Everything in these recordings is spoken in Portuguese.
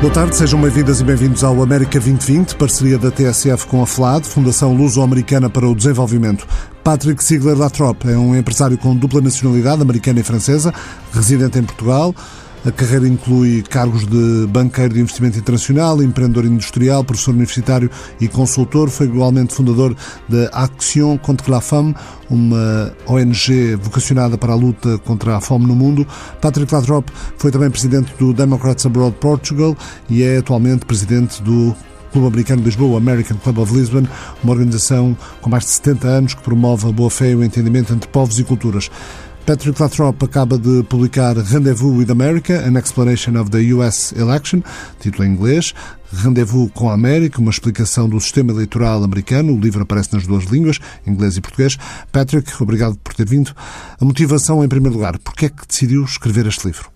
Boa tarde, sejam bem-vindas e bem-vindos ao América 2020, parceria da TSF com a FLAD, Fundação Luso-Americana para o Desenvolvimento. Patrick Ziegler Latrop é um empresário com dupla nacionalidade, americana e francesa, residente em Portugal. A carreira inclui cargos de banqueiro de investimento internacional, empreendedor industrial, professor universitário e consultor. Foi igualmente fundador da Action contre la Femme, uma ONG vocacionada para a luta contra a fome no mundo. Patrick Latrop foi também presidente do Democrats Abroad Portugal e é atualmente presidente do Clube Americano de Lisboa, American Club of Lisbon, uma organização com mais de 70 anos que promove a boa-fé e o entendimento entre povos e culturas. Patrick Latrop acaba de publicar Rendezvous with America, An Explanation of the US Election, título em inglês. Rendezvous com a América, uma explicação do sistema eleitoral americano. O livro aparece nas duas línguas, inglês e português. Patrick, obrigado por ter vindo. A motivação, em primeiro lugar, por que é que decidiu escrever este livro?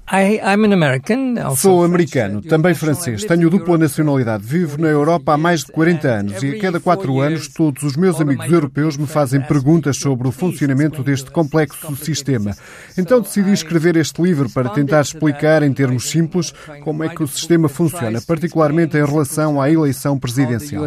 Sou americano, também francês. Tenho dupla nacionalidade. Vivo na Europa há mais de 40 anos e a cada quatro anos todos os meus amigos europeus me fazem perguntas sobre o funcionamento deste complexo sistema. Então decidi escrever este livro para tentar explicar em termos simples como é que o sistema funciona, particularmente em relação à eleição presidencial.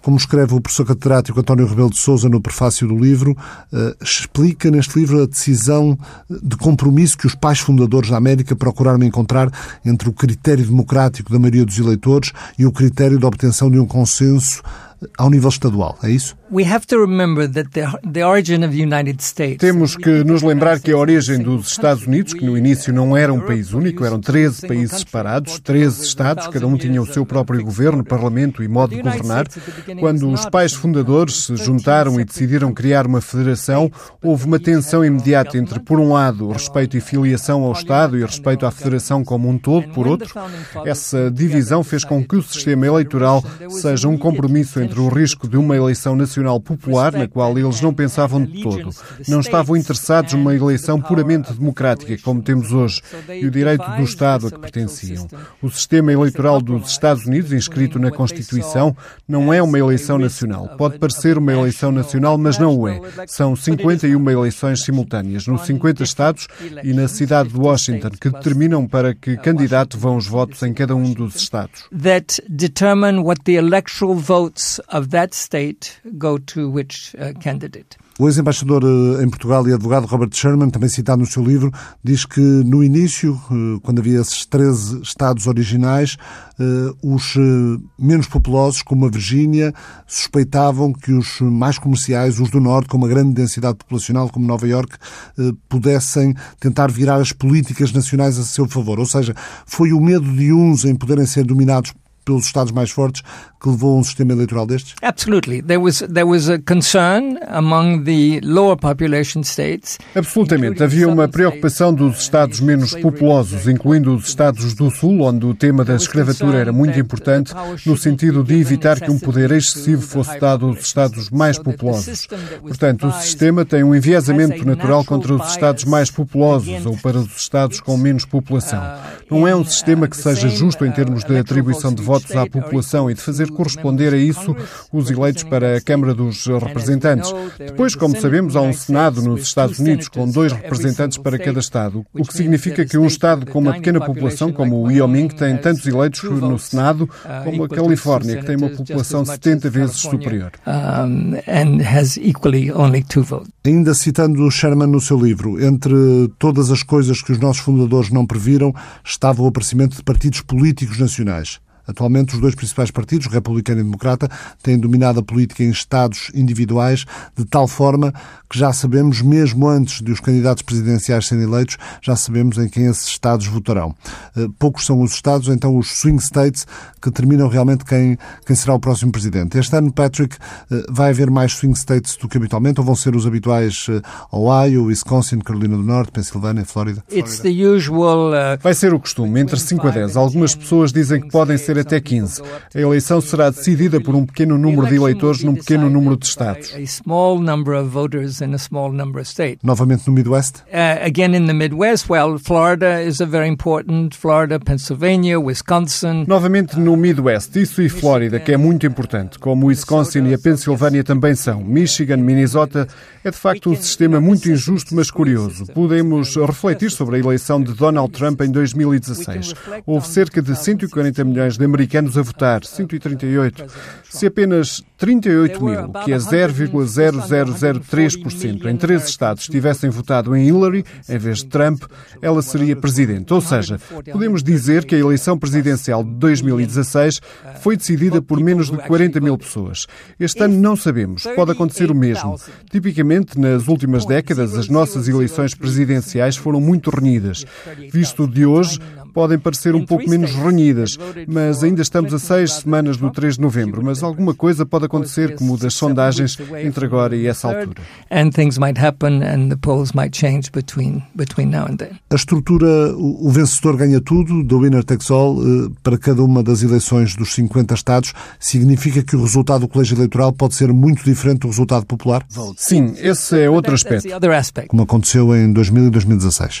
Como escreve o professor catedrático António Rebelo de Sousa no prefácio do livro, uh, explica neste livro livro a decisão de compromisso que os pais fundadores da América procuraram encontrar entre o critério democrático da maioria dos eleitores e o critério de obtenção de um consenso ao nível estadual, é isso? Temos que nos lembrar que a origem dos Estados Unidos, que no início não era um país único, eram 13 países separados, 13 Estados, cada um tinha o seu próprio governo, parlamento e modo de governar. Quando os pais fundadores se juntaram e decidiram criar uma federação, houve uma tensão imediata entre, por um lado, o respeito e filiação ao Estado e respeito à federação como um todo, por outro. Essa divisão fez com que o sistema eleitoral seja um compromisso entre o risco de uma eleição nacional popular, na qual eles não pensavam de todo. Não estavam interessados numa eleição puramente democrática, como temos hoje, e o direito do Estado a que pertenciam. O sistema eleitoral dos Estados Unidos, inscrito na Constituição, não é uma eleição nacional. Pode parecer uma eleição nacional, mas não o é. São 51 eleições simultâneas nos 50 estados e na cidade de Washington, que determinam para que candidato vão os votos em cada um dos estados. That determine what the electoral votes of that state go to which uh, candidate. O ex-embaixador eh, em Portugal e advogado Robert Sherman, também citado no seu livro, diz que no início, eh, quando havia esses 13 estados originais, eh, os menos populosos, como a Virgínia, suspeitavam que os mais comerciais, os do Norte, com uma grande densidade populacional, como Nova York, pudessem tentar virar as políticas nacionais a seu favor. Ou seja, foi o medo de uns em poderem ser dominados pelos Estados mais fortes que levou a um sistema eleitoral destes? Absolutely. There was, there was a concern among the lower population states. Absolutamente. Havia uma preocupação dos Estados menos populosos, incluindo os Estados do Sul, onde o tema da escravatura era muito importante, no sentido de evitar que um poder excessivo fosse dado aos Estados mais populosos. Portanto, o sistema tem um enviesamento natural contra os Estados mais populosos ou para os Estados com menos população. Não é um sistema que seja justo em termos de atribuição de votos votos à população e de fazer corresponder a isso os eleitos para a Câmara dos Representantes. Depois, como sabemos, há um Senado nos Estados Unidos com dois representantes para cada Estado, o que significa que um Estado com uma pequena população, como o Wyoming, tem tantos eleitos no Senado como a Califórnia, que tem uma população 70 vezes superior. Ainda citando Sherman no seu livro, entre todas as coisas que os nossos fundadores não previram, estava o aparecimento de partidos políticos nacionais. Atualmente, os dois principais partidos, republicano e democrata, têm dominado a política em estados individuais de tal forma que já sabemos, mesmo antes de os candidatos presidenciais serem eleitos, já sabemos em quem esses estados votarão. Eh, poucos são os estados, então os swing states, que determinam realmente quem, quem será o próximo presidente. Este ano, Patrick, eh, vai haver mais swing states do que habitualmente, ou vão ser os habituais eh, Ohio, Wisconsin, Carolina do Norte, Pensilvânia, Flórida? Usual, uh... Vai ser o costume, entre 5 a 10. Algumas pessoas dizem que podem ser até 15. A eleição será decidida por um pequeno número de eleitores num pequeno número de estados. Novamente no Midwest? Uh, again in the Midwest, well, Florida is a very important, Florida, Pennsylvania, Wisconsin. Novamente no Midwest, isso e Flórida, que é muito importante, como Wisconsin e a Pensilvânia também são. Michigan, Minnesota, é de facto um sistema muito injusto, mas curioso. Podemos refletir sobre a eleição de Donald Trump em 2016. Houve cerca de 140 milhões de americanos a votar, 138. Se apenas 38 mil, que é 0,0003% em três estados, tivessem votado em Hillary em vez de Trump, ela seria presidente. Ou seja, podemos dizer que a eleição presidencial de 2016 foi decidida por menos de 40 mil pessoas. Este ano não sabemos, pode acontecer o mesmo. Tipicamente, nas últimas décadas, as nossas eleições presidenciais foram muito renhidas. Visto de hoje, podem parecer um pouco menos renhidas, mas ainda estamos a seis semanas do 3 de novembro. Mas alguma coisa pode acontecer, como das sondagens, entre agora e essa altura. A estrutura, o vencedor ganha tudo, do winner takes all, eh, para cada uma das eleições dos 50 Estados, significa que o resultado do colégio eleitoral pode ser muito diferente do resultado popular? Sim, esse é outro aspecto. Como aconteceu em 2000 e 2016.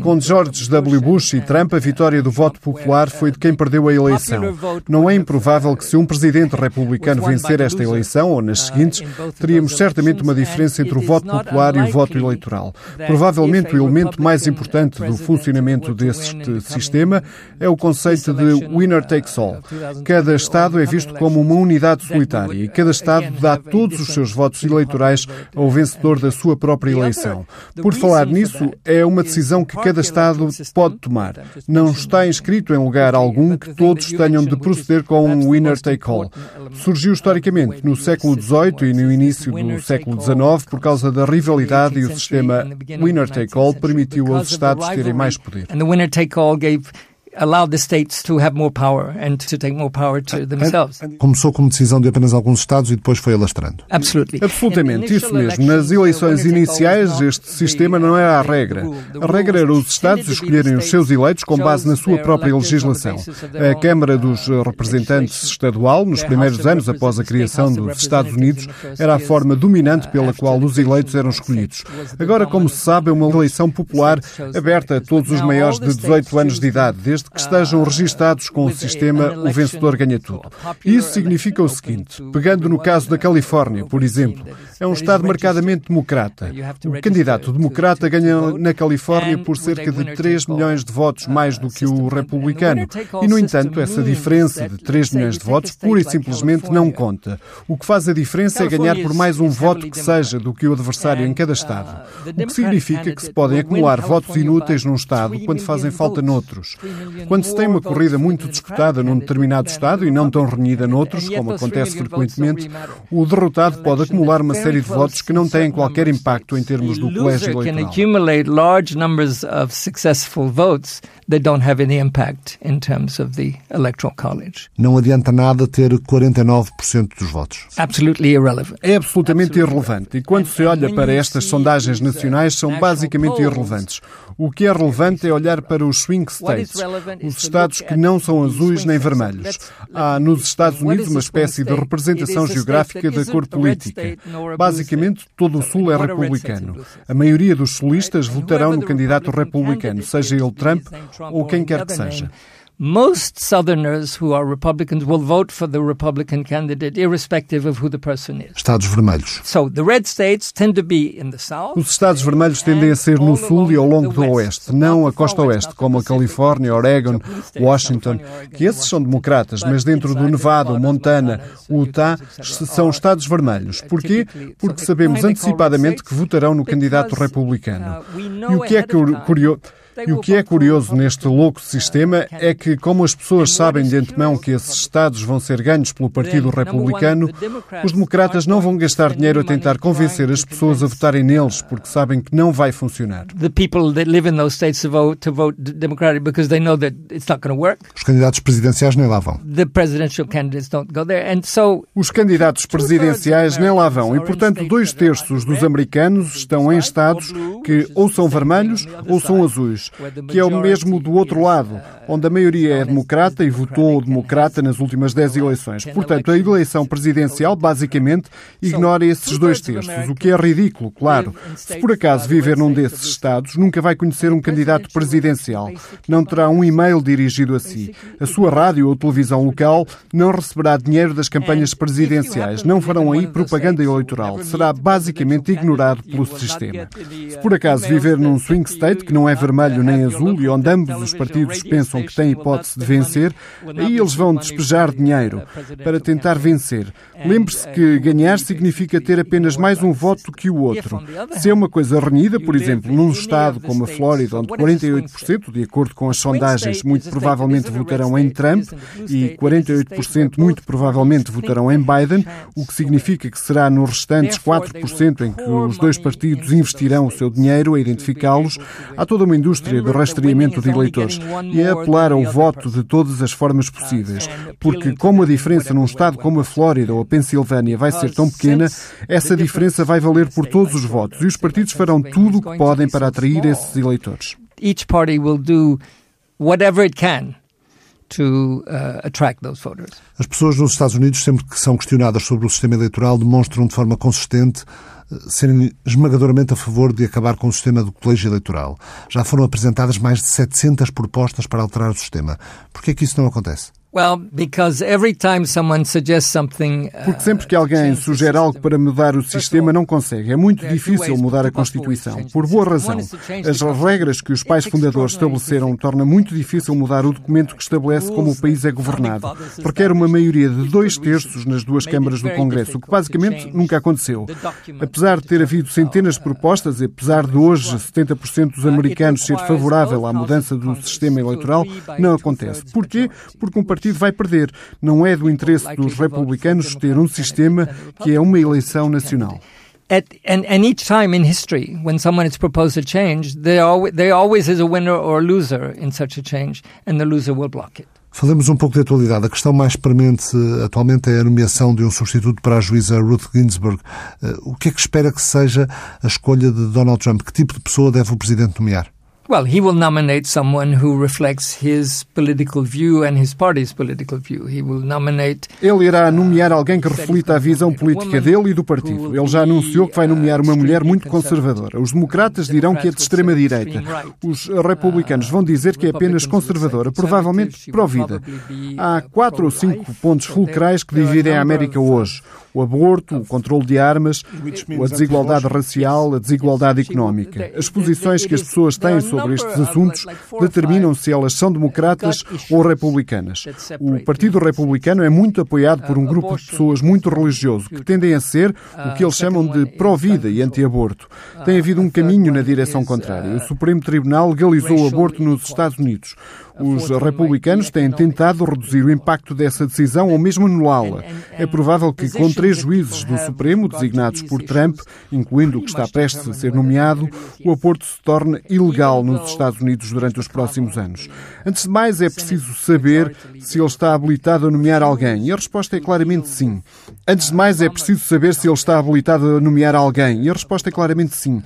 Com George W. Bush e Trump, a vitória do voto popular foi de quem perdeu a eleição. Não é improvável que se um presidente republicano vencer esta eleição, ou nas seguintes, teríamos certamente uma diferença entre o voto popular e o voto eleitoral. Provavelmente o elemento mais importante do funcionamento deste sistema é o conceito de winner takes all. Cada Estado é visto como uma unidade solitária e cada Estado dá todos os seus votos eleitorais ao vencedor da sua própria eleição. Por falar nisso, é uma decisão que cada Estado Estado pode tomar. Não está inscrito em lugar algum que todos tenham de proceder com um winner take all. Surgiu historicamente no século XVIII e no início do século XIX por causa da rivalidade e o sistema winner take all permitiu aos Estados terem mais poder allowed the states to have more power and to take more power to themselves. Começou como decisão de apenas alguns estados e depois foi alastrando. Absolutely. Absolutamente, isso mesmo. Nas eleições iniciais, este sistema não era a regra. A regra era os estados escolherem os seus eleitos com base na sua própria legislação. A Câmara dos Representantes Estadual, nos primeiros anos após a criação dos Estados Unidos, era a forma dominante pela qual os eleitos eram escolhidos. Agora, como se sabe, é uma eleição popular aberta a todos os maiores de 18 anos de idade, desde desde que estejam registados com o sistema O Vencedor Ganha Tudo. Isso significa o seguinte: pegando no caso da Califórnia, por exemplo, é um Estado marcadamente democrata. O candidato democrata ganha na Califórnia por cerca de 3 milhões de votos mais do que o republicano. E, no entanto, essa diferença de 3 milhões de votos pura e simplesmente não conta. O que faz a diferença é ganhar por mais um voto que seja do que o adversário em cada Estado. O que significa que se podem acumular votos inúteis num Estado quando fazem falta noutros. Quando se tem uma corrida muito disputada num determinado Estado e não tão renhida noutros, como acontece frequentemente, o derrotado pode acumular uma série de votos que não têm qualquer impacto em termos do colégio eleitoral they don't have any impact in terms of the electoral college. Não adianta nada ter 49% dos votos. Absolutely irrelevant. É absolutamente irrelevante. E quando se olha para estas sondagens nacionais, são basicamente irrelevantes. O que é relevante é olhar para os swing states, os estados que não são azuis nem vermelhos. Há nos Estados Unidos uma espécie de representação geográfica da cor política. Basicamente, todo o Sul é republicano. A maioria dos sulistas votarão no candidato republicano, seja ele Trump ou quem quer que seja. Most Southerners who are Republicans will vote for the Republican candidate, irrespective of who the person is. Estados vermelhos. So the red states tend to be in the south. Os estados vermelhos tendem a ser no sul e ao longo do oeste, não a costa oeste, como a Califórnia, Oregon, Washington, que esses são democratas, mas dentro do Nevada, Montana, Utah, são estados vermelhos. Porquê? Porque sabemos antecipadamente que votarão no candidato republicano. E o que é curioso e o que é curioso neste louco sistema é que, como as pessoas sabem de antemão que esses Estados vão ser ganhos pelo Partido Republicano, os democratas não vão gastar dinheiro a tentar convencer as pessoas a votarem neles, porque sabem que não vai funcionar. Os candidatos presidenciais nem lá vão. Os candidatos presidenciais nem lá vão. E, portanto, dois terços dos americanos estão em estados que ou são vermelhos ou são azuis, que é o mesmo do outro lado, onde a maioria é democrata e votou democrata nas últimas dez eleições. Portanto, a eleição presidencial basicamente ignora esses dois terços, o que é ridículo, claro. Se por acaso viver num desses estados, nunca vai conhecer um candidato presidencial. Não terá um e-mail dirigido a si. A sua rádio ou televisão local não receberá dinheiro das campanhas presidenciais. Não farão aí propaganda eleitoral. Será basicamente ignorado pelo sistema. Se por acaso viver num swing state que não é vermelho nem azul e onde ambos os partidos pensam que têm hipótese de vencer, aí eles vão despejar dinheiro para tentar vencer. Lembre-se que ganhar significa ter apenas mais um voto que o outro. Se é uma coisa renhida, por exemplo, num estado como a Flórida, onde 48%, de acordo com as sondagens, muito provavelmente votarão em Trump e 48% muito provavelmente votarão em Biden, o que significa que será nos restantes 4% em que os dois partidos investirão o seu dinheiro a identificá-los, há toda uma indústria de rastreamento de eleitores e é apelar ao voto de todas as formas possíveis, porque como a diferença num estado como a Flórida ou a Pensilvânia vai ser tão pequena, essa diferença vai valer por todos os votos e os partidos farão tudo o que podem para atrair esses eleitores. Each party will do whatever it can to uh, attract those voters. As pessoas nos Estados Unidos, sempre que são questionadas sobre o sistema eleitoral, demonstram de forma consistente uh, serem esmagadoramente a favor de acabar com o sistema do colégio eleitoral. Já foram apresentadas mais de 700 propostas para alterar o sistema. Por que é que isso não acontece? Uh, Porque sempre que alguém sugere algo para mudar o sistema, não consegue. É muito difícil mudar a Constituição. Por boa razão. As regras que os pais fundadores estabeleceram torna muito difícil mudar o documento que estabelece como o país é governado. Requer uma maioria de dois terços nas duas câmaras do Congresso, o que basicamente nunca aconteceu. Apesar de ter havido centenas de propostas, e apesar de hoje 70% dos americanos ser favorável à mudança do sistema eleitoral, não acontece. Porquê? Porque um partido partido vai perder. Não é do interesse dos republicanos ter um sistema que é uma eleição nacional. At, and, and each time in history, when someone has proposed a change, there, always, there always is a winner or a loser in such a change, and the loser will block it. Falemos um pouco de atualidade. A questão mais premente atualmente é a nomeação de um substituto para a juíza Ruth Ginsburg. Eh, o que é que espera que seja a escolha de Donald Trump? Que tipo de pessoa deve o Presidente nomear? Well, he will nominate someone who reflects his political view and his party's political view. He will nominate Ele irá nomear alguém que reflita a visão política dele e do partido. Ele já anunciou que vai nomear uma mulher muito conservadora. Os democratas dirão que é de extrema direita. Os republicanos vão dizer que é apenas conservadora, provavelmente pró-vida. Há quatro ou cinco pontos fulcrais que dividem a América hoje o aborto, o controle de armas, a desigualdade racial, a desigualdade económica. As posições que as pessoas têm sobre estes assuntos determinam se elas são democratas ou republicanas. O Partido Republicano é muito apoiado por um grupo de pessoas muito religioso, que tendem a ser o que eles chamam de pró-vida e anti-aborto. Tem havido um caminho na direção contrária. O Supremo Tribunal legalizou o aborto nos Estados Unidos. Os republicanos têm tentado reduzir o impacto dessa decisão ou mesmo anulá-la. É provável que, com três juízes do Supremo designados por Trump, incluindo o que está prestes a ser nomeado, o aborto se torne ilegal nos Estados Unidos durante os próximos anos. Antes de mais, é preciso saber se ele está habilitado a nomear alguém. E a resposta é claramente sim. Antes de mais, é preciso saber se ele está habilitado a nomear alguém. E a resposta é claramente sim.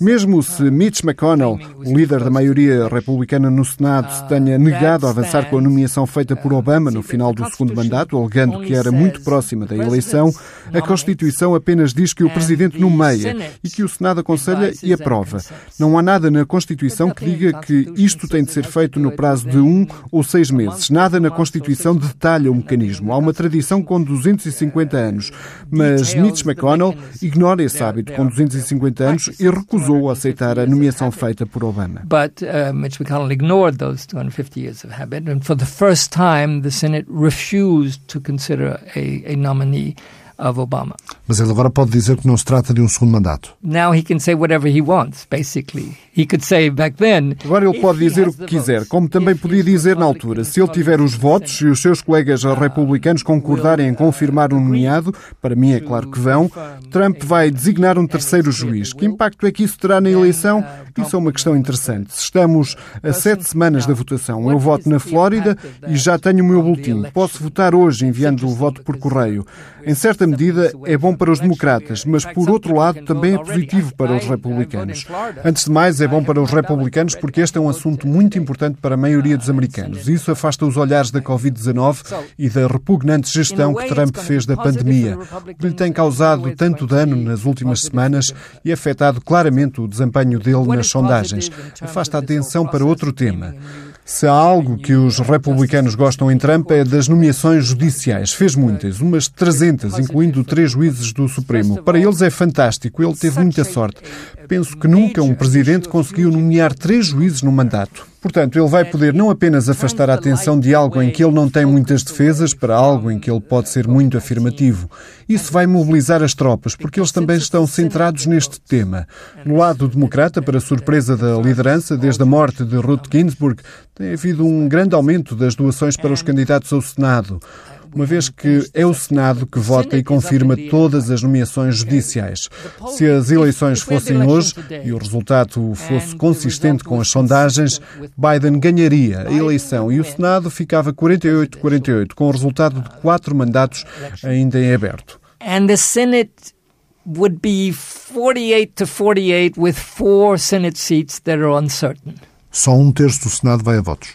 Mesmo se Mitch McConnell, o líder da maioria republicana no Senado, se tenha negado a avançar com a nomeação feita por Obama no final do segundo mandato, alegando que era muito próxima da eleição, a Constituição apenas diz que o Presidente nomeia e que o Senado aconselha e aprova. Não há nada na Constituição que diga que isto tem de ser feito no prazo de um ou seis meses. Nada na Constituição detalha o mecanismo. Há uma tradição com 250 anos. Mas Mitch McConnell ignora esse hábito com 250 anos e recusou recusou aceitar a nomeação feita por Obama. But uh, Mitch McConnell ignored those 250 years of habit, and for the first time, the Senate refused to consider a, a nominee of Obama. Mas ele agora pode dizer que não se trata de um segundo mandato. Now he can say whatever he wants, basically. He could say back then. Agora ele pode dizer o que quiser, como também podia dizer na altura. Se ele tiver os votos e os seus colegas republicanos concordarem em confirmar um nomeado, para mim é claro que vão, Trump vai designar um terceiro juiz. Que impacto é que isso terá na eleição? Isso é uma questão interessante. Se estamos a sete semanas da votação, eu voto na Flórida e já tenho o meu boletim. Posso votar hoje enviando o voto por correio. Em certa medida, é bom para os democratas, mas por outro lado também é positivo para os republicanos. Antes de mais, é bom para os republicanos porque este é um assunto muito importante para a maioria dos americanos. Isso afasta os olhares da Covid-19 e da repugnante gestão que Trump fez da pandemia, que lhe tem causado tanto dano nas últimas semanas e afetado claramente o desempenho dele nas sondagens. Afasta a atenção para outro tema. Se há algo que os republicanos gostam em Trump é das nomeações judiciais. Fez muitas, umas 300, incluindo três juízes do Supremo. Para eles é fantástico, ele teve muita sorte. Penso que nunca um presidente conseguiu nomear três juízes no mandato. Portanto, ele vai poder não apenas afastar a atenção de algo em que ele não tem muitas defesas para algo em que ele pode ser muito afirmativo. Isso vai mobilizar as tropas, porque eles também estão centrados neste tema. No lado democrata, para surpresa da liderança, desde a morte de Ruth Ginsburg, tem havido um grande aumento das doações para os candidatos ao Senado uma vez que é o Senado que vota e confirma todas as nomeações judiciais. Se as eleições fossem hoje e o resultado fosse consistente com as sondagens, Biden ganharia a eleição e o Senado ficava 48-48, com o resultado de quatro mandatos ainda em aberto. And the Senate would be 48 to 48 with four Senate seats that are uncertain. Só um terço do Senado vai a votos.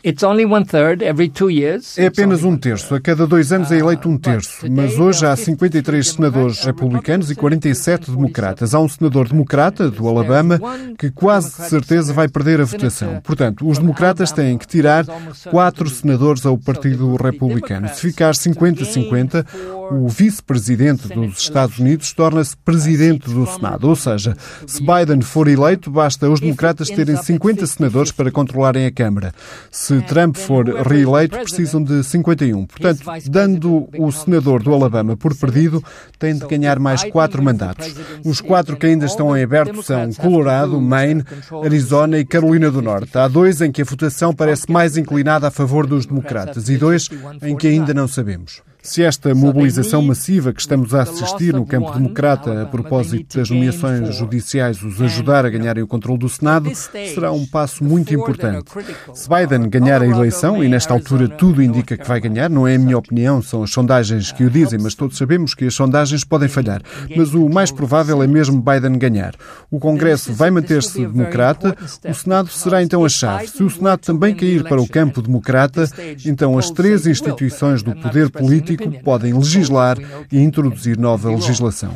É apenas um terço. A cada dois anos é eleito um terço. Mas hoje há 53 senadores republicanos e 47 democratas. Há um senador democrata, do Alabama, que quase de certeza vai perder a votação. Portanto, os democratas têm que tirar quatro senadores ao Partido Republicano. Se ficar 50-50, o vice-presidente dos Estados Unidos torna-se presidente do Senado. Ou seja, se Biden for eleito, basta os democratas terem 50 senadores para controlarem a Câmara. Se Trump for reeleito, precisam de 51. Portanto, dando o senador do Alabama por perdido, tem de ganhar mais quatro mandatos. Os quatro que ainda estão em aberto são Colorado, Maine, Arizona e Carolina do Norte. Há dois em que a votação parece mais inclinada a favor dos democratas e dois em que ainda não sabemos. Se esta mobilização massiva que estamos a assistir no campo democrata a propósito das nomeações judiciais os ajudar a ganharem o controle do Senado, será um passo muito importante. Se Biden ganhar a eleição, e nesta altura tudo indica que vai ganhar, não é a minha opinião, são as sondagens que o dizem, mas todos sabemos que as sondagens podem falhar. Mas o mais provável é mesmo Biden ganhar. O Congresso vai manter-se democrata, o Senado será então a chave. Se o Senado também cair para o campo democrata, então as três instituições do poder político político podem legislar e introduzir nova legislação.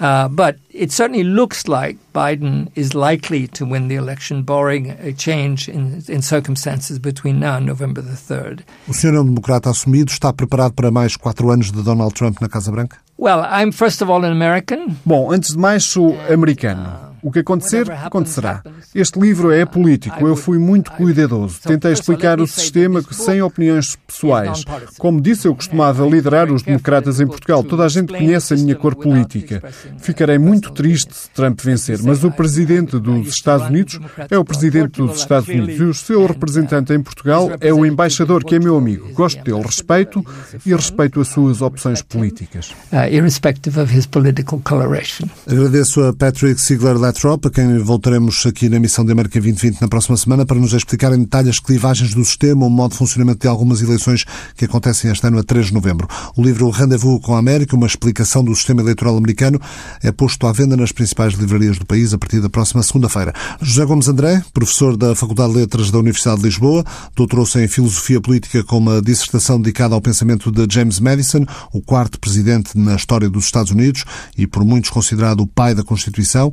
Uh, but it certainly looks like Biden is likely to win the election, barring a change in, in circumstances between now and November the 3rd. O senhor é um democrata assumido, está preparado para mais quatro anos de Donald Trump na Casa Branca? Well, I'm first of all an American. Bom, antes de mais sou americano. O que acontecer, acontecerá. Este livro é político. Eu fui muito cuidadoso. Tentei explicar o sistema sem opiniões pessoais. Como disse, eu costumava liderar os democratas em Portugal. Toda a gente conhece a minha cor política. Ficarei muito triste se Trump vencer, mas o presidente dos Estados Unidos é o presidente dos Estados Unidos e o seu representante em Portugal é o embaixador, que é meu amigo. Gosto dele, respeito e respeito as suas opções políticas. Uh, irrespective of his political coloration. Agradeço a Patrick Sigler Latrop, a quem voltaremos aqui na emissão de América 2020 na próxima semana para nos explicar em detalhe as clivagens do sistema, o modo de funcionamento de algumas eleições que acontecem este ano a 3 de novembro. O livro Rendezvous com a América, uma explicação do sistema eleitoral americano, é posto à venda nas principais livrarias do país a partir da próxima segunda-feira. José Gomes André, professor da Faculdade de Letras da Universidade de Lisboa, doutorou-se em Filosofia Política com uma dissertação dedicada ao pensamento de James Madison, o quarto presidente na história dos Estados Unidos e por muitos considerado o pai da Constituição.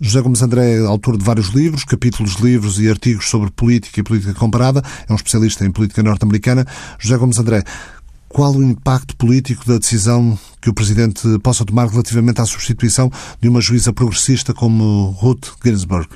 José Gomes André é autor de vários livros, capítulos de livros e artigos sobre política e política comparada. É um especialista em política norte-americana. José Gomes André, qual o impacto político da decisão que o Presidente possa tomar relativamente à substituição de uma juíza progressista como Ruth Ginsburg?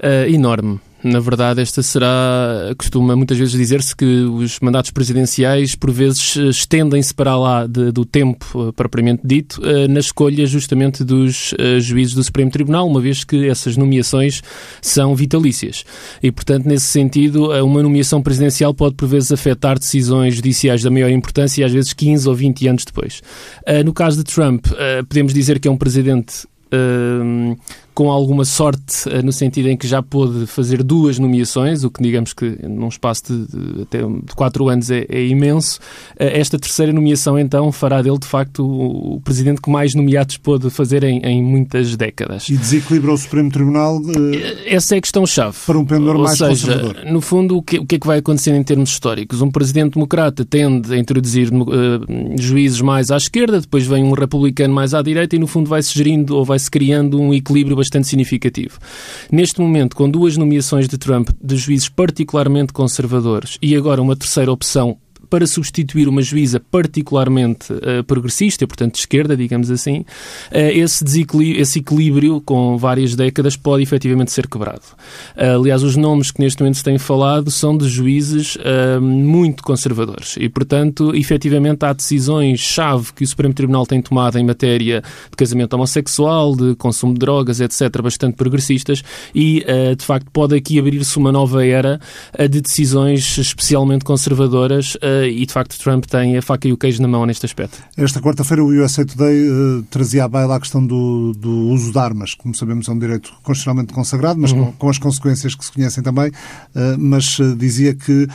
Uh, enorme. Na verdade, esta será. Costuma muitas vezes dizer-se que os mandatos presidenciais, por vezes, estendem-se para lá de, do tempo uh, propriamente dito, uh, na escolha justamente dos uh, juízes do Supremo Tribunal, uma vez que essas nomeações são vitalícias. E, portanto, nesse sentido, uma nomeação presidencial pode, por vezes, afetar decisões judiciais da maior importância às vezes, 15 ou 20 anos depois. no caso de Trump, podemos dizer que é um presidente com alguma sorte, no sentido em que já pôde fazer duas nomeações, o que digamos que num espaço de, até de quatro anos é, é imenso. esta terceira nomeação, então, fará dele, de facto, o, presidente que mais nomeados pôde fazer em, em muitas décadas. E desequilibra o Supremo Tribunal? Essa é a questão-chave. Para um pendor mais seja, conservador. No fundo, o que, o que é que vai acontecer em termos históricos? Um presidente democrata tende a introduzir uh, juízes mais à esquerda, depois vem um republicano mais à direita e, no fundo, vai-se gerindo ou vai-se criando um equilíbrio bastante significativo. Neste momento, com duas nomeações de Trump de juízes particularmente conservadores e agora uma terceira opção para substituir uma juíza particularmente uh, progressista, portanto de esquerda, digamos assim, uh, esse, desequilíbrio, esse equilíbrio com várias décadas pode efetivamente ser quebrado. Uh, aliás, os nomes que neste momento se têm falado são de juízes muito conservadores e, portanto, efetivamente há decisões-chave que o Supremo Tribunal tem tomado em matéria de casamento homossexual, de consumo de drogas, etc., bastante progressistas e, de facto, pode aqui abrir-se uma nova era de decisões especialmente conservadoras e de facto Trump tem a faca e o queijo na mão neste aspecto. Esta quarta-feira o USA Today uh, trazia à baila a questão do, do, uso de armas. Como sabemos é um direito constitucionalmente consagrado, mas uhum. com, com, as consequências que se conhecem também, uh, mas uh, dizia que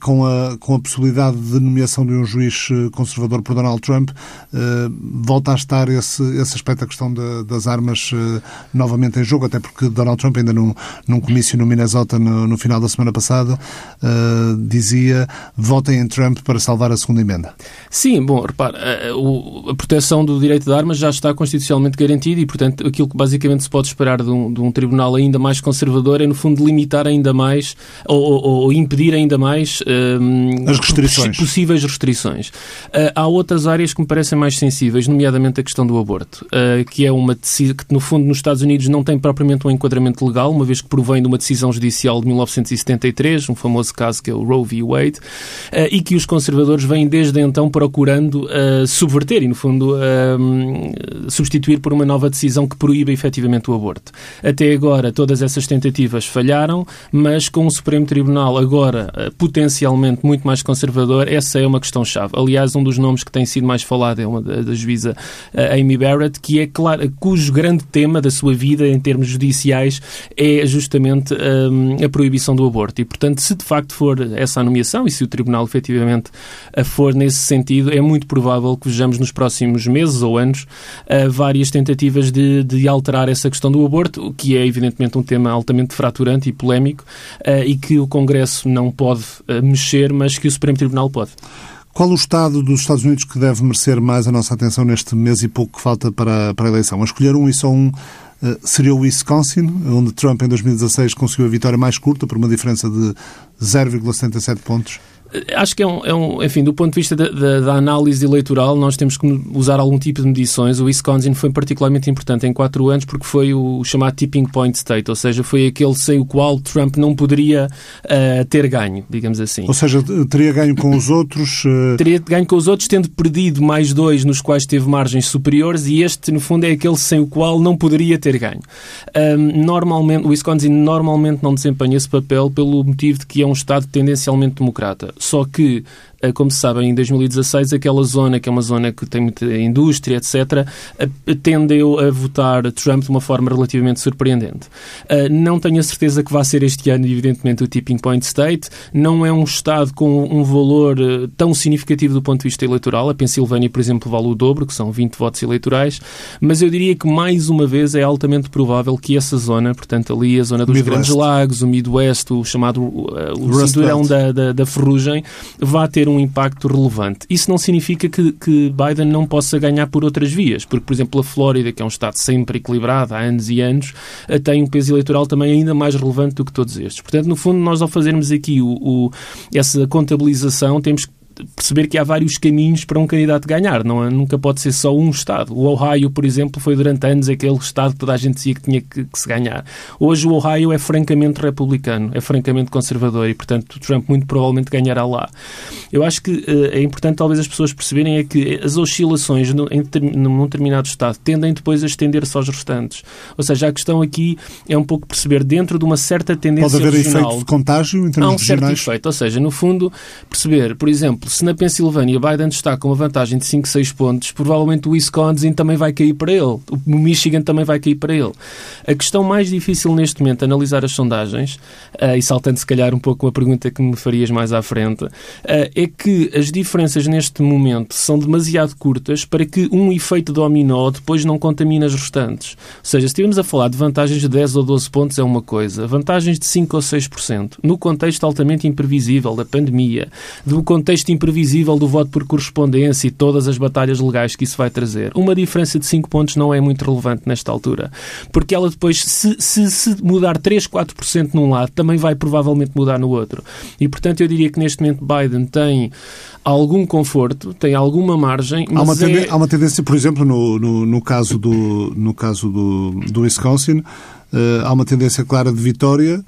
com, a, com a possibilidade de nomeação de um juiz conservador por Donald Trump, volta a estar esse, esse aspecto da questão de, das armas novamente em jogo, até porque Donald Trump ainda num, num comício no Minnesota no, no final da semana passada dizia votem em Trump para salvar a segunda emenda. Sim, bom, repare, a, a proteção do direito de armas já está constitucionalmente garantida e, portanto, aquilo que basicamente se pode esperar de um, de um tribunal ainda mais conservador é, no fundo, limitar ainda mais ou, ou, ou impedir ainda mais um, as restrições. possíveis restrições. Uh, há outras áreas que me parecem mais sensíveis, nomeadamente a questão do aborto, uh, que é uma decisão que, no fundo, nos Estados Unidos não tem propriamente um enquadramento legal, uma vez que provém de uma decisão judicial de 1973, um famoso caso que é o Roe v. Wade, uh, e que os conservadores vêm desde então procurando uh, subverter e, no fundo, uh, substituir por uma nova decisão que proíbe efetivamente o aborto. Até agora, todas essas tentativas falharam, mas com o Supremo Tribunal agora uh, potencialmente muito mais conservador, essa é uma questão-chave. Aliás, um dos nomes que tem sido mais falado é uma da, da juíza Amy Barrett, que é claro, cujo grande tema da sua vida em termos judiciais é justamente a proibição do aborto. E, portanto, se de facto for essa a nomeação e se o Tribunal efetivamente efetivamente for nesse sentido, é muito provável que vejamos nos próximos meses ou anos uh, várias tentativas de, de, alterar essa questão do aborto, que é evidentemente um tema altamente fraturante e polémico uh, e que o Congresso não pode uh, mexer, mas que o Supremo Tribunal pode. Qual o Estado dos Estados Unidos que deve merecer mais a nossa atenção neste mês e pouco que falta para, para a eleição? A escolher um e só um seria o Wisconsin, onde Trump em 2016 conseguiu a vitória mais curta por uma diferença de 0,77 pontos. Acho que é um, é um, enfim, do ponto de vista da, da, da, análise eleitoral, nós temos que usar algum tipo de medições. O Wisconsin foi particularmente importante em quatro anos porque foi o chamado tipping point state, ou seja, foi aquele sem o qual Trump não poderia uh, ter ganho, digamos assim. Ou seja, teria ganho com os outros. Uh... Teria ganho com os outros, tendo perdido mais dois nos quais teve margens superiores, e este, no fundo, é aquele sem o qual não poderia ter ganho. Um, normalmente, o Wisconsin normalmente não desempenha esse papel pelo motivo de que é um Estado tendencialmente democrata só que como se sabe, em 2016, aquela zona, que é uma zona que tem muita indústria, etc., eh, tendeu a votar Trump de uma forma relativamente surpreendente. Eh, não tenho a certeza que vai ser este ano, evidentemente, o tipping point state. Não é um Estado com um valor tão significativo do ponto de vista eleitoral. A Pensilvânia, por exemplo, vale o dobro, que são 20 votos eleitorais. Mas eu diria que, mais uma vez, é altamente provável que essa zona, portanto, ali a zona dos Midwest. Grandes Lagos, o Midwest, o chamado o cinturão da, da, da ferrugem, vá ter um um impacto relevante. Isso não significa que, que, Biden não possa ganhar por outras vias, porque, por exemplo, a Flórida, que é um Estado sempre equilibrado há anos e anos, eh, tem um peso eleitoral também ainda mais relevante do que todos estes. Portanto, no fundo, nós ao fazermos aqui o, o essa contabilização, temos que perceber que há vários caminhos para um candidato ganhar. Não, nunca pode ser só um Estado. O Ohio, por exemplo, foi durante anos aquele Estado que toda a gente dizia que tinha que, que, se ganhar. Hoje o Ohio é francamente republicano, é francamente conservador e, portanto, Trump muito provavelmente ganhará lá. Eu acho que uh, é importante talvez as pessoas perceberem é que as oscilações no, em, num determinado Estado tendem depois a estender-se aos restantes. Ou seja, a questão aqui é um pouco perceber dentro de uma certa tendência Pode haver regional, efeito de contágio em termos Há um certo efeito. Ou seja, no fundo, perceber, por exemplo, exemplo, se na Pensilvânia Biden está com uma vantagem de 5, 6 pontos, provavelmente o Wisconsin também vai cair para ele, o Michigan também vai cair para ele. A questão mais difícil neste momento, analisar as sondagens, uh, e saltando se calhar um pouco a pergunta que me farias mais à frente, uh, é que as diferenças neste momento são demasiado curtas para que um efeito dominó depois não contamine as restantes. Ou seja, se estivermos a falar de vantagens de 10 ou 12 pontos é uma coisa, vantagens de 5 ou 6%, no contexto altamente imprevisível da pandemia, do contexto imprevisível do voto por correspondência e todas as batalhas legais que isso vai trazer, uma diferença de 5 pontos não é muito relevante nesta altura. Porque ela depois, se, se, se mudar 3, 4% num lado, também vai provavelmente mudar no outro. E, portanto, eu diria que neste momento Biden tem algum conforto, tem alguma margem. há, uma é... tendência, há uma tendência, por exemplo, no, no, no caso do, no caso do, do Wisconsin, uh, há uma tendência clara de vitória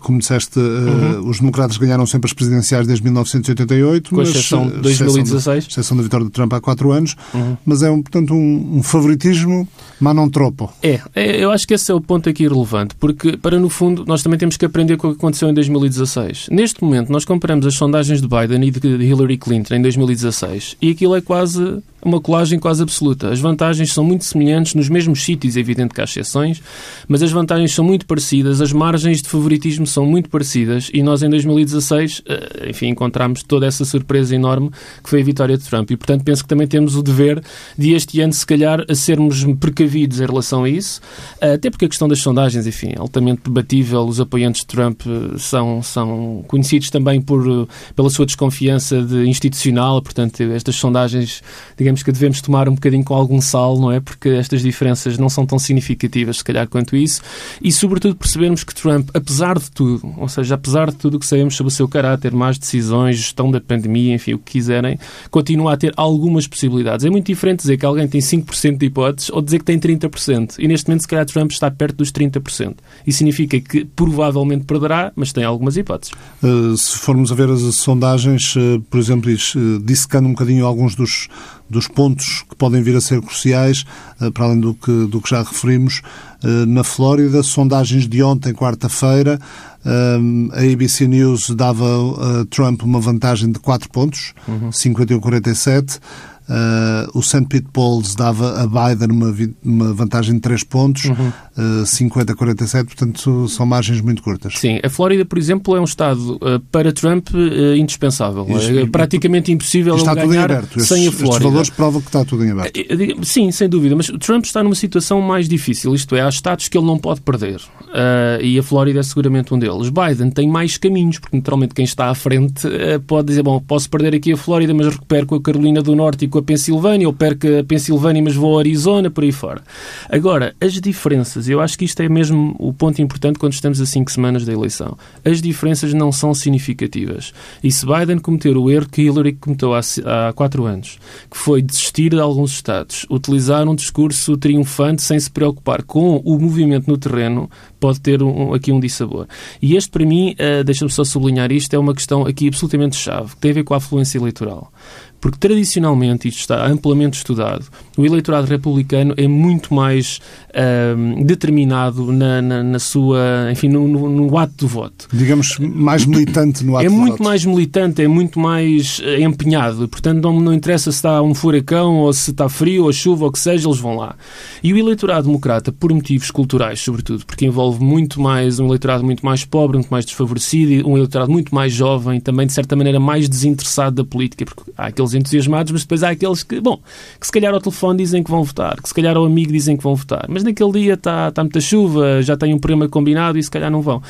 como disseste, eh, uhum. os democratas ganharam sempre as presidenciais desde 1988. Com exceção de 2016. Exceção da vitória de Trump há quatro anos. Uhum. Mas é, um, portanto, um, um, favoritismo, mas não tropo. É, é, eu acho que esse é o ponto aqui relevante, porque, para no fundo, nós também temos que aprender com o que aconteceu em 2016. Neste momento, nós comparamos as sondagens de Biden e de Hillary Clinton em 2016 e aquilo é quase uma colagem quase absoluta. As vantagens são muito semelhantes nos mesmos sítios, é evidente que há exceções, mas as vantagens são muito parecidas, as margens de favoritismo são muito parecidas e nós em 2016, eh, enfim, encontramos toda essa surpresa enorme que foi a vitória de Trump. E, portanto, penso que também temos o dever de este ano, se calhar, a sermos precavidos em relação a isso, eh, até porque a questão das sondagens, enfim, é altamente debatível. Os apoiantes de Trump eh, são, são conhecidos também por, pela sua desconfiança de institucional, portanto, estas sondagens, digamos, que devemos tomar um bocadinho com algum sal, não é? Porque estas diferenças não são tão significativas, se calhar, quanto isso. E, sobretudo, percebermos que Trump, apesar de tudo, ou seja, apesar de tudo o que sabemos sobre o seu caráter, más decisões, gestão da pandemia, enfim, o que quiserem, continua a ter algumas possibilidades. É muito diferente dizer que alguém tem 5% de hipóteses ou dizer que tem 30%. E, neste momento, se calhar, Trump está perto dos 30%. Isso significa que provavelmente perderá, mas tem algumas hipóteses. Uh, se formos a ver as sondagens, uh, por exemplo, uh, dissecando um bocadinho alguns dos dos pontos que podem vir a ser cruciais, para além do que, do que já referimos. Na Flórida, sondagens de ontem, quarta-feira, a ABC News dava a Trump uma vantagem de 4 pontos, uhum. 51-47. Uh, o St. Pete Polls dava a Biden uma, uma vantagem de 3 pontos, uhum. uh, 50-47, portanto são margens muito curtas. Sim, a Flórida, por exemplo, é um estado uh, para Trump indispensável. Isto, é praticamente impossível está ganhar tudo em aberto. sem estes, a Flórida. Estes valores provam que está tudo em aberto. Sim, sem dúvida, mas Trump está numa situação mais difícil, isto é, há estados que ele não pode perder e a Flórida é seguramente um deles. Biden tem mais caminhos, porque naturalmente quem está à frente pode dizer, bom, posso perder aqui a Flórida, mas recupero com a Carolina do Norte e com com a Pensilvânia, ou perco a Pensilvânia, mas vou ao Arizona, por aí fora. Agora, as diferenças, eu acho que isto é mesmo o ponto importante quando estamos a cinco semanas da eleição. As diferenças não são significativas. E se Biden cometer o erro que Hillary cometeu há, há quatro anos, que foi desistir de alguns Estados, utilizar um discurso triunfante sem se preocupar com o movimento no terreno, pode ter um, aqui um dissabor. E este, para mim, uh, deixa-me só sublinhar isto, é uma questão aqui absolutamente chave, que tem a ver com a afluência eleitoral. Porque tradicionalmente, isto está amplamente estudado, o eleitorado republicano é muito mais uh, determinado na, na, na, sua, enfim, no, no, no, ato do voto. Digamos, mais militante no ato É do muito voto. mais militante, é muito mais uh, empenhado. Portanto, não, não interessa se está um furacão ou se está frio ou chuva ou o que seja, eles vão lá. E o eleitorado democrata, por motivos culturais, sobretudo, porque envolve muito mais um eleitorado muito mais pobre, muito mais desfavorecido, um eleitorado muito mais jovem, também de certa maneira mais desinteressado da política, porque há aqueles entusiasmados, mas depois há aqueles que, bom, que se calhar ao telefone dizem que vão votar, que se calhar ao amigo dizem que vão votar, mas naquele dia está, está muita chuva, já tem um programa combinado e se calhar não vão.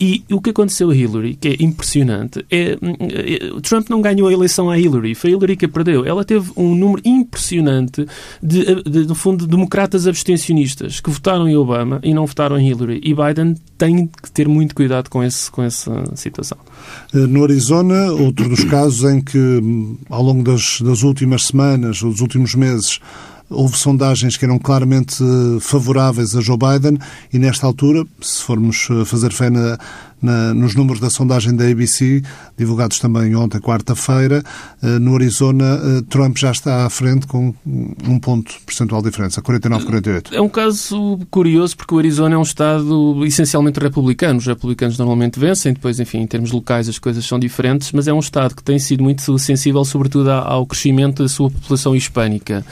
E o que aconteceu a Hillary, que é impressionante, é, é Trump não ganhou a eleição à Hillary, foi a Hillary que a perdeu. Ela teve um número impressionante de, de, no fundo, de democratas abstencionistas que votaram em Obama e não votaram em Hillary. E Biden tem que ter muito cuidado com, esse, com essa situação. Eh, no Arizona, outro dos casos em que, ao longo das, das últimas semanas ou dos últimos meses, houve sondagens que eram claramente favoráveis a Joe Biden e, nesta altura, se formos fazer fé na, na, nos números da sondagem da ABC, divulgados também ontem, quarta-feira. Uh, no Arizona, uh, Trump já está à frente com um ponto percentual de diferença, 49-48. É um caso curioso porque o Arizona é um estado essencialmente republicano. Os republicanos normalmente vencem, depois, enfim, em termos locais as coisas são diferentes, mas é um estado que tem sido muito sensível, sobretudo ao crescimento da sua população hispânica,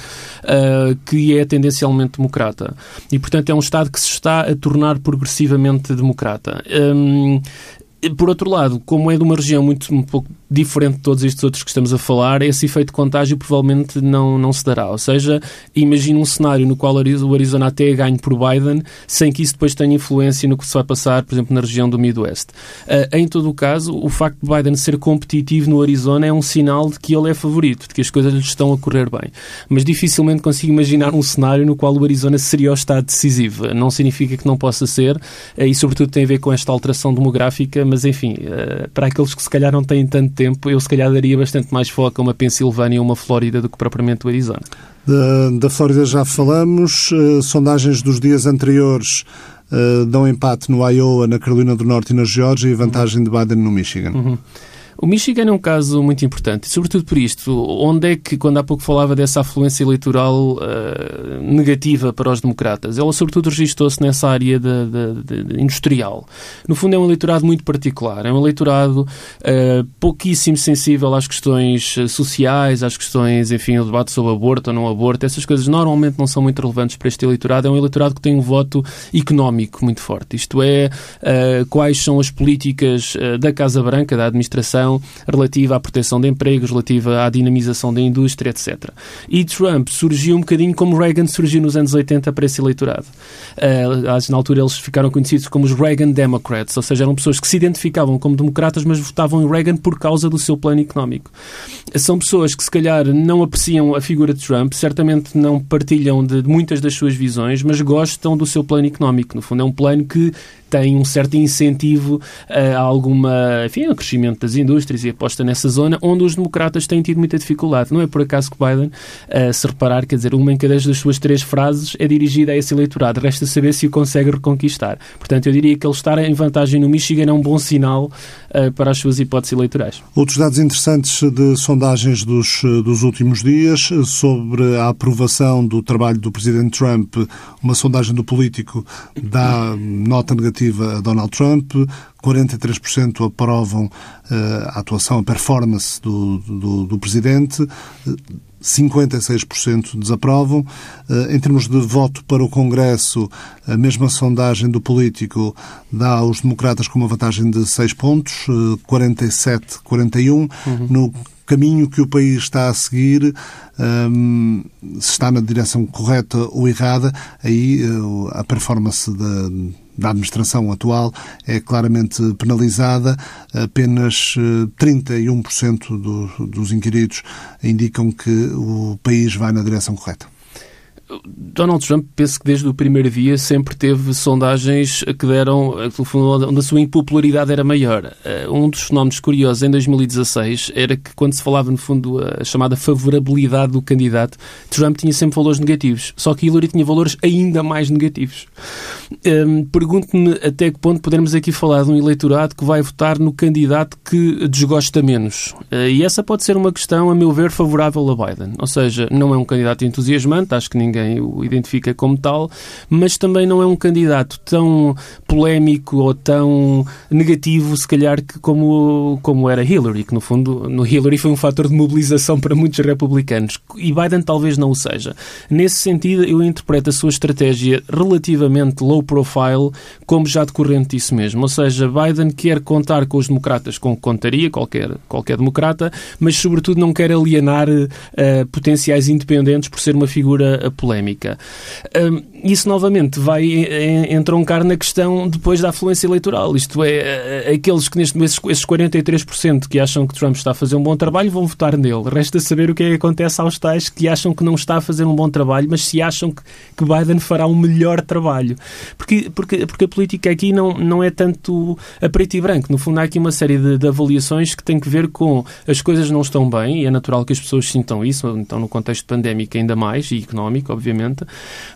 uh, que é tendencialmente democrata. E, portanto, é um estado que se está a tornar progressivamente democrata. Um, por outro lado, como é de uma região muito um pouco diferente de todos estes outros que estamos a falar, esse efeito contágio provavelmente não, não se dará. Ou seja, imagina um cenário no qual o Arizona até ganho por Biden, sem que isso depois tenha influência no que se vai passar, por exemplo, na região do Midwest. Uh, em todo o caso, o facto de Biden ser competitivo no Arizona é um sinal de que ele é favorito, de que as coisas lhe estão a correr bem. Mas dificilmente consigo imaginar um cenário no qual o Arizona seria o estado decisivo. Não significa que não possa ser, uh, e sobretudo tem a ver com esta alteração demográfica, mas enfim, uh, para aqueles que se calhar não têm tanto tempo, eu se calhar daria bastante mais foco a uma Pensilvânia ou uma Flórida do que propriamente o Arizona. Da, da Flórida já falamos, uh, sondagens dos dias anteriores uh, dão empate no Iowa, na Carolina do Norte e na Geórgia e vantagem de Biden no Michigan. Uhum. O Michigan é um caso muito importante, sobretudo por isto. Onde é que, quando há pouco falava dessa afluência eleitoral uh, negativa para os democratas, ela sobretudo registou-se nessa área de, de, de, industrial. No fundo, é um eleitorado muito particular. É um eleitorado uh, pouquíssimo sensível às questões eh, sociais, às questões, enfim, o debate sobre aborto ou não aborto. Essas coisas normalmente não são muito relevantes para este eleitorado. É um eleitorado que tem um voto económico muito forte. Isto é, uh, quais são as políticas da Casa Branca, da administração relativa à proteção de empregos, relativa à dinamização da indústria, etc. E Trump surgiu um bocadinho como Reagan surgiu nos anos 80 para esse eleitorado. Uh, na altura eles ficaram conhecidos como os Reagan Democrats, ou seja, eram pessoas que se identificavam como democratas, mas votavam em Reagan por causa do seu plano económico. São pessoas que se calhar não apreciam a figura de Trump, certamente não partilham de muitas das suas visões, mas gostam do seu plano económico. No fundo, é um plano que tem um certo incentivo a alguma, enfim, ao crescimento das indústrias e aposta nessa zona, onde os democratas têm tido muita dificuldade. Não é por acaso que Biden, se reparar, quer dizer, uma em cada das suas três frases é dirigida a esse eleitorado. Resta saber se o consegue reconquistar. Portanto, eu diria que ele estar em vantagem no Michigan é um bom sinal uh, para as suas hipóteses eleitorais. Outros dados interessantes de sondagens dos, dos últimos dias sobre a aprovação do trabalho do Presidente Trump, uma sondagem do político dá nota negativa relativa a Donald Trump, 43% aprovam uh, a atuação, a performance do, do, do presidente, 56% desaprovam. Uh, em termos de voto para o Congresso, a mesma sondagem do político dá aos democratas com uma vantagem de 6 pontos, uh, 47-41. Uhum. No caminho que o país está a seguir, um, se está na direção correta ou errada, aí uh, a performance da da administração atual é claramente penalizada. Apenas 31% do, dos inquiridos indicam que o país vai na direção correta. Donald Trump, penso que desde o primeiro dia sempre teve sondagens que deram, onde a sua impopularidade era maior. Eh, um dos fenómenos curiosos em 2016 era que, quando se falava, no fundo, a chamada favorabilidade do candidato, Trump tinha sempre valores negativos. Só que Hillary tinha valores ainda mais negativos. Um, Pergunto-me até que ponto podemos aqui falar de um eleitorado que vai votar no candidato que desgosta menos. Uh, e essa pode ser uma questão, a meu ver, favorável a Biden. Ou seja, não é um candidato entusiasmante, acho que ninguém ninguém o identifica como tal, mas também não é um candidato tão polémico ou tão negativo, se calhar, que como, como era Hillary, que no fundo no Hillary foi um fator de mobilização para muitos republicanos. E Biden talvez não o seja. Nesse sentido, eu interpreto a sua estratégia relativamente low profile como já decorrente disso mesmo. Ou seja, Biden quer contar com os democratas com que contaria, qualquer, qualquer democrata, mas sobretudo não quer alienar uh, potenciais independentes por ser uma figura polémica polémica. Isso novamente vai entroncar na questão depois da afluência eleitoral. Isto é, aqueles que neste esses, esses 43% que acham que Trump está a fazer um bom trabalho vão votar nele. Resta saber o que é que acontece aos tais que acham que não está a fazer um bom trabalho, mas se acham que, que Biden fará um melhor trabalho. Porque, porque, porque a política aqui não, não é tanto a preto e branco. No fundo, há aqui uma série de, de avaliações que têm que ver com as coisas não estão bem, e é natural que as pessoas sintam isso, então no contexto pandémico ainda mais, e económico, obviamente,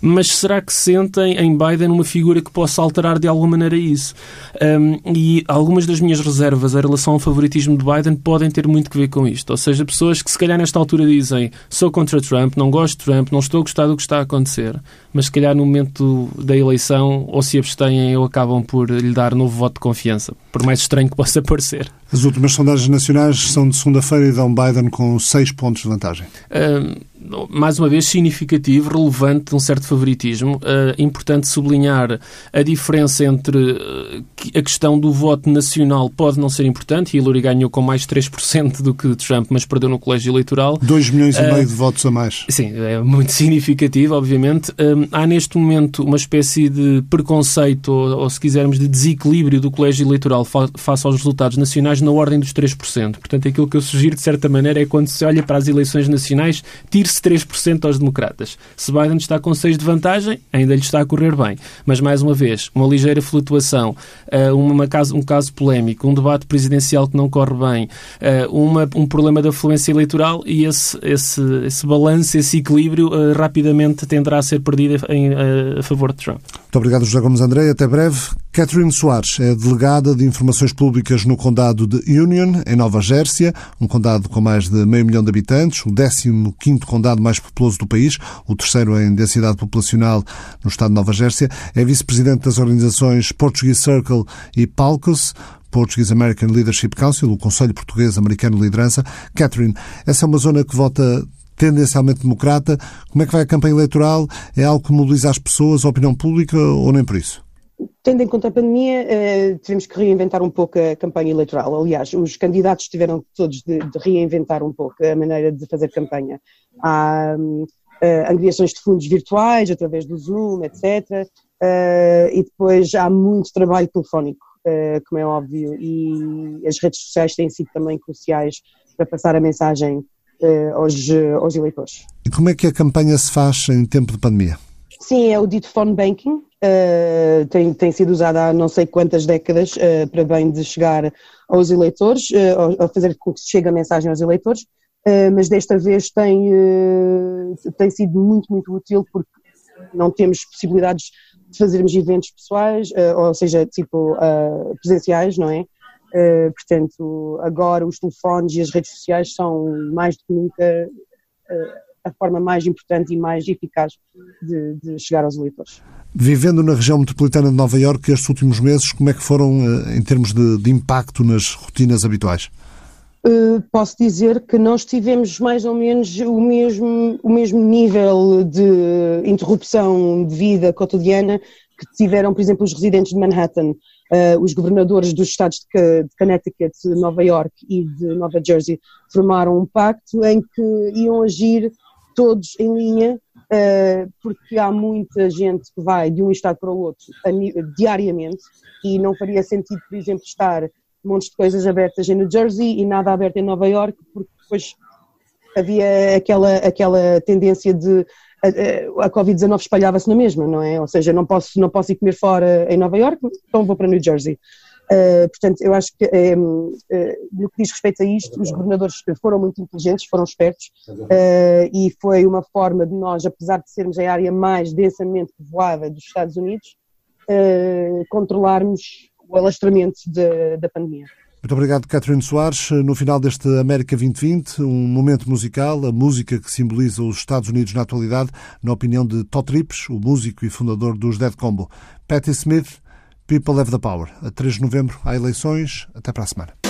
mas será que sentem em Biden uma figura que possa alterar de alguma maneira isso? Um, e algumas das minhas reservas em relação ao favoritismo de Biden podem ter muito que ver com isto. Ou seja, pessoas que se calhar nesta altura dizem sou contra Trump, não gosto de Trump, não estou a gostar do que está a acontecer, mas se calhar no momento da eleição ou se abstêm ou acabam por lhe dar novo voto de confiança, por mais estranho que possa parecer. As últimas sondagens nacionais são de segunda-feira e dão Biden com seis pontos de vantagem. Um, mais uma vez, significativo, relevante, de um certo favoritismo. Uh, importante sublinhar a diferença entre uh, a questão do voto nacional pode não ser importante. Hillary ganhou com mais 3% do que Trump, mas perdeu no colégio eleitoral. 2 milhões e meio de votos a mais. Sim, é muito significativo, obviamente. há neste momento uma espécie de preconceito, ou, ou, se quisermos, de desequilíbrio do colégio eleitoral fa face aos resultados nacionais na ordem dos 3%. Portanto, aquilo que eu sugiro, de certa maneira, é quando se olha para as eleições nacionais, tire 3% aos democratas. Se Biden está com 6 de vantagem, ainda lhe está a correr bem. Mas, mais uma vez, uma ligeira flutuação, eh, uma um caso polémico, um debate presidencial que não corre bem, eh, uma, um problema da fluência eleitoral e esse, esse, esse balanço, esse equilíbrio, eh, rapidamente tenderá a ser perdido em, a favor de Trump. Muito obrigado, José Gomes André. Até breve. Catherine Soares é delegada de Informações Públicas no condado de Union, em Nova Gércia, um condado com mais de meio milhão de habitantes, o 15º condado mais populoso do país, o terceiro em densidade populacional no estado de Nova Gércia. É vice-presidente das organizações Portuguese Circle e Palcos, Portuguese American Leadership Council, o Conselho Português Americano de Liderança. Catherine, essa é uma zona que vota tendencialmente democrata. Como é que vai a campanha eleitoral? É algo que mobiliza as pessoas, a opinião pública ou nem por isso? Tendo em conta a pandemia, eh, tivemos que reinventar um pouco a campanha eleitoral. Aliás, os candidatos tiveram todos de, de reinventar um pouco a maneira de fazer campanha. Há uh, angriações de fundos virtuais através do Zoom, etc. Eh, e depois há muito trabalho telefónico, como é óbvio, e as redes sociais têm sido também cruciais para passar a mensagem aos, aos eleitores. E como é que a campanha se faz em tempo de pandemia? Sim, é o dito phone banking, uh, tem, tem sido usada há não sei quantas décadas uh, para bem de chegar aos eleitores, uh, a fazer com que chegue a mensagem aos eleitores, mas desta vez tem, tem sido muito, muito útil porque não temos possibilidades de fazermos eventos pessoais, ou seja, tipo presenciais, não é? portanto, agora os telefones e as redes sociais são mais do que nunca a forma mais importante e mais eficaz de, de chegar aos eleitores. Vivendo na região metropolitana de Nova Iorque estes últimos meses, como é que foram eh, em termos de, de impacto nas rotinas habituais? Uh, posso dizer que nós tivemos mais ou menos o mesmo, o mesmo nível de interrupção de vida cotidiana que tiveram, por exemplo, os residentes de Manhattan, uh, os governadores dos estados de, de Connecticut, de Nova York e de Nova Jersey formaram um pacto em que iam agir todos em linha uh, porque há muita gente que vai de um estado para o outro diariamente e não faria sentido, por exemplo, estar montes de coisas abertas em New Jersey e nada aberto em Nova York, porque depois havia aquela, aquela tendência de a, a Covid-19 espalhava-se na mesma, não é? Ou seja, não posso, não posso ir comer fora em Nova York, então vou para New Jersey. Uh, portanto, eu acho que uh, no que diz respeito a isto, os governadores foram muito inteligentes, foram espertos uh, e foi uma forma de nós, apesar de sermos a área mais densamente povoada dos Estados Unidos, controlarmos o alastramento de, da pandemia. Muito obrigado, Catherine Soares. No final deste América 2020, um momento musical, a música que simboliza os Estados Unidos na atualidade, na opinião de Todd Trips, o músico e fundador dos Dead Combo. Patti Smith, People Have the Power. A 3 de novembro há eleições. Até para a semana.